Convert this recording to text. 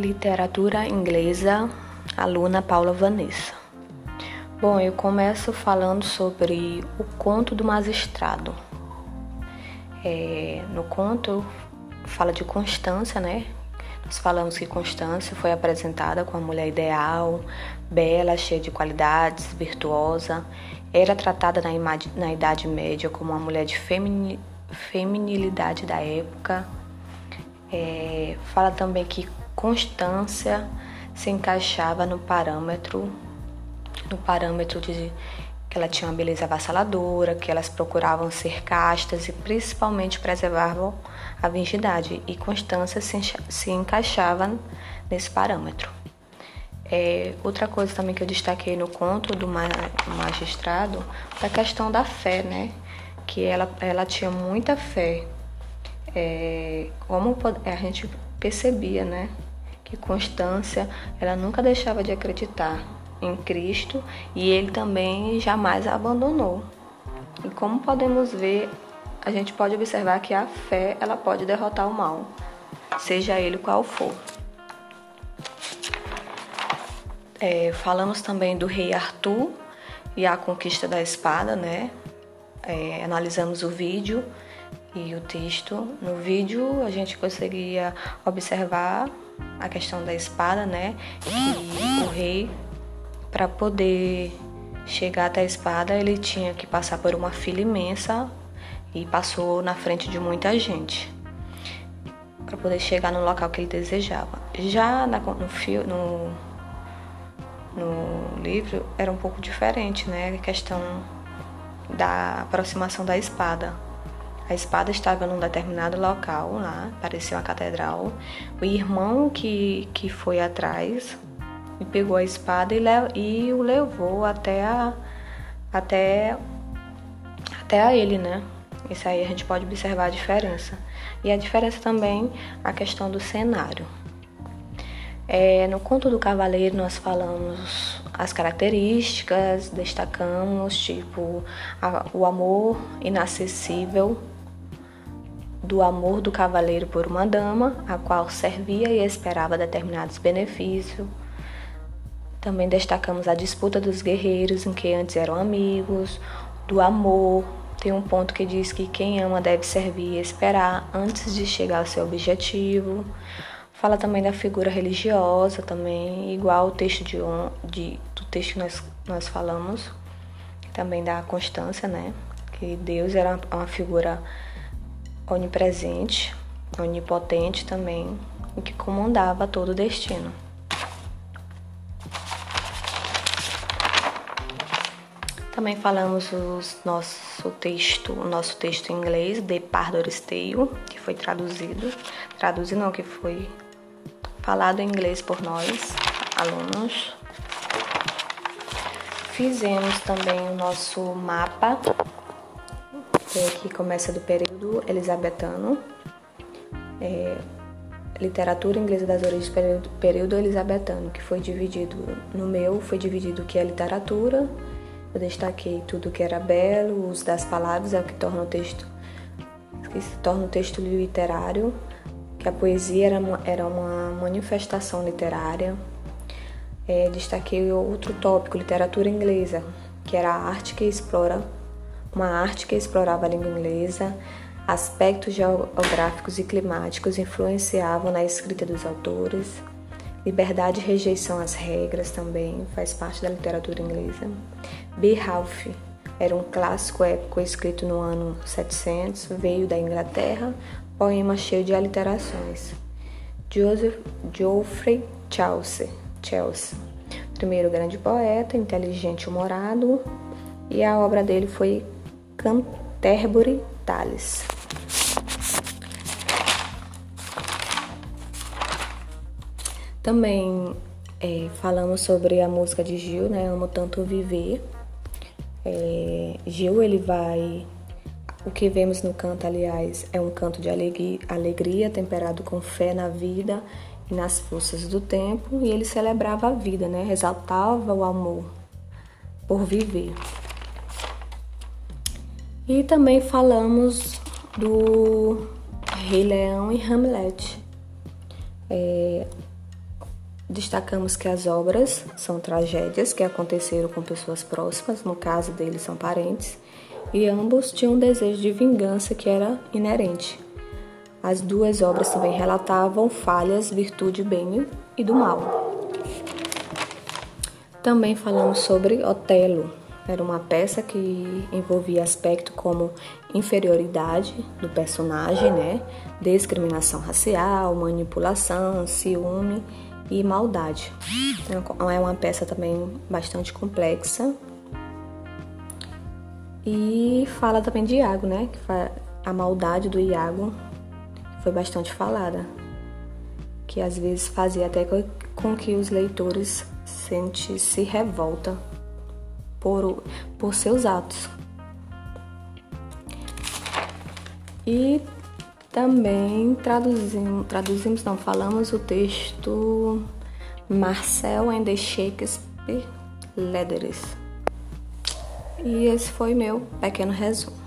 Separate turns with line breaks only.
Literatura inglesa, aluna Paula Vanessa. Bom, eu começo falando sobre o conto do magistrado. É, no conto fala de Constância, né? Nós falamos que Constância foi apresentada como uma mulher ideal, bela, cheia de qualidades, virtuosa. Era tratada na, na Idade Média como uma mulher de femini, feminilidade da época. É, fala também que constância se encaixava no parâmetro no parâmetro de que ela tinha uma beleza avassaladora, que elas procuravam ser castas e principalmente preservavam a virgindade, e Constância se, se encaixava nesse parâmetro. É, outra coisa também que eu destaquei no conto do magistrado foi a questão da fé, né? Que ela, ela tinha muita fé. É, como a gente percebia, né? Que Constância ela nunca deixava de acreditar em Cristo e ele também jamais a abandonou. E como podemos ver, a gente pode observar que a fé ela pode derrotar o mal, seja ele qual for. É, falamos também do rei Arthur e a conquista da espada, né? É, analisamos o vídeo e o texto. No vídeo a gente conseguia observar a questão da espada, né? Que o rei, para poder chegar até a espada, ele tinha que passar por uma fila imensa e passou na frente de muita gente para poder chegar no local que ele desejava. Já na, no, no, no livro era um pouco diferente, né? A questão da aproximação da espada. A espada estava num determinado local lá, parecia uma catedral. O irmão que, que foi atrás e pegou a espada e, e o levou até a, até, até a ele, né? Isso aí a gente pode observar a diferença. E a diferença também a questão do cenário. É, no conto do cavaleiro nós falamos as características, destacamos tipo a, o amor inacessível, do amor do cavaleiro por uma dama, a qual servia e esperava determinados benefícios. Também destacamos a disputa dos guerreiros, em que antes eram amigos, do amor. Tem um ponto que diz que quem ama deve servir e esperar antes de chegar ao seu objetivo. Fala também da figura religiosa, também, igual o texto de, de, do texto que nós, nós falamos, também da constância, né? Que Deus era uma figura religiosa onipresente, onipotente também, e que comandava todo o destino. Também falamos o nosso texto, o nosso texto em inglês, The Pardor's Tale, que foi traduzido, traduzido não, que foi falado em inglês por nós, alunos. Fizemos também o nosso mapa é, que começa do período elisabetano, é, literatura inglesa das origens do período, período elisabetano, que foi dividido no meu, foi dividido o que é literatura, eu destaquei tudo que era belo, o uso das palavras é o que torna o texto que se torna o texto literário, que a poesia era uma, era uma manifestação literária. É, destaquei outro tópico, literatura inglesa, que era a arte que explora uma arte que explorava a língua inglesa, aspectos geográficos e climáticos influenciavam na escrita dos autores. Liberdade e rejeição às regras também faz parte da literatura inglesa. Beowulf era um clássico épico escrito no ano 700, veio da Inglaterra, poema cheio de aliterações. Joseph Geoffrey Chaucer, Chelsea, primeiro grande poeta, inteligente humorado, e a obra dele foi Canterbury Tales. Também é, falamos sobre a música de Gil, né? Amo tanto viver. É, Gil ele vai, o que vemos no canto, aliás, é um canto de alegria, temperado com fé na vida e nas forças do tempo. E ele celebrava a vida, né? Exaltava o amor por viver. E também falamos do Rei Leão e Hamlet. É, Destacamos que as obras são tragédias que aconteceram com pessoas próximas, no caso deles são parentes, e ambos tinham um desejo de vingança que era inerente. As duas obras também relatavam falhas, virtude, bem e do mal. Também falamos sobre Otelo. Era uma peça que envolvia aspectos como inferioridade do personagem, né? discriminação racial, manipulação, ciúme e maldade. É uma peça também bastante complexa. E fala também de Iago, né? A maldade do Iago foi bastante falada, que às vezes fazia até com que os leitores sentissem revolta por, por seus atos. E também traduzimos, traduzimos, não, falamos o texto Marcel and Shakespeare Letters. E esse foi meu pequeno resumo.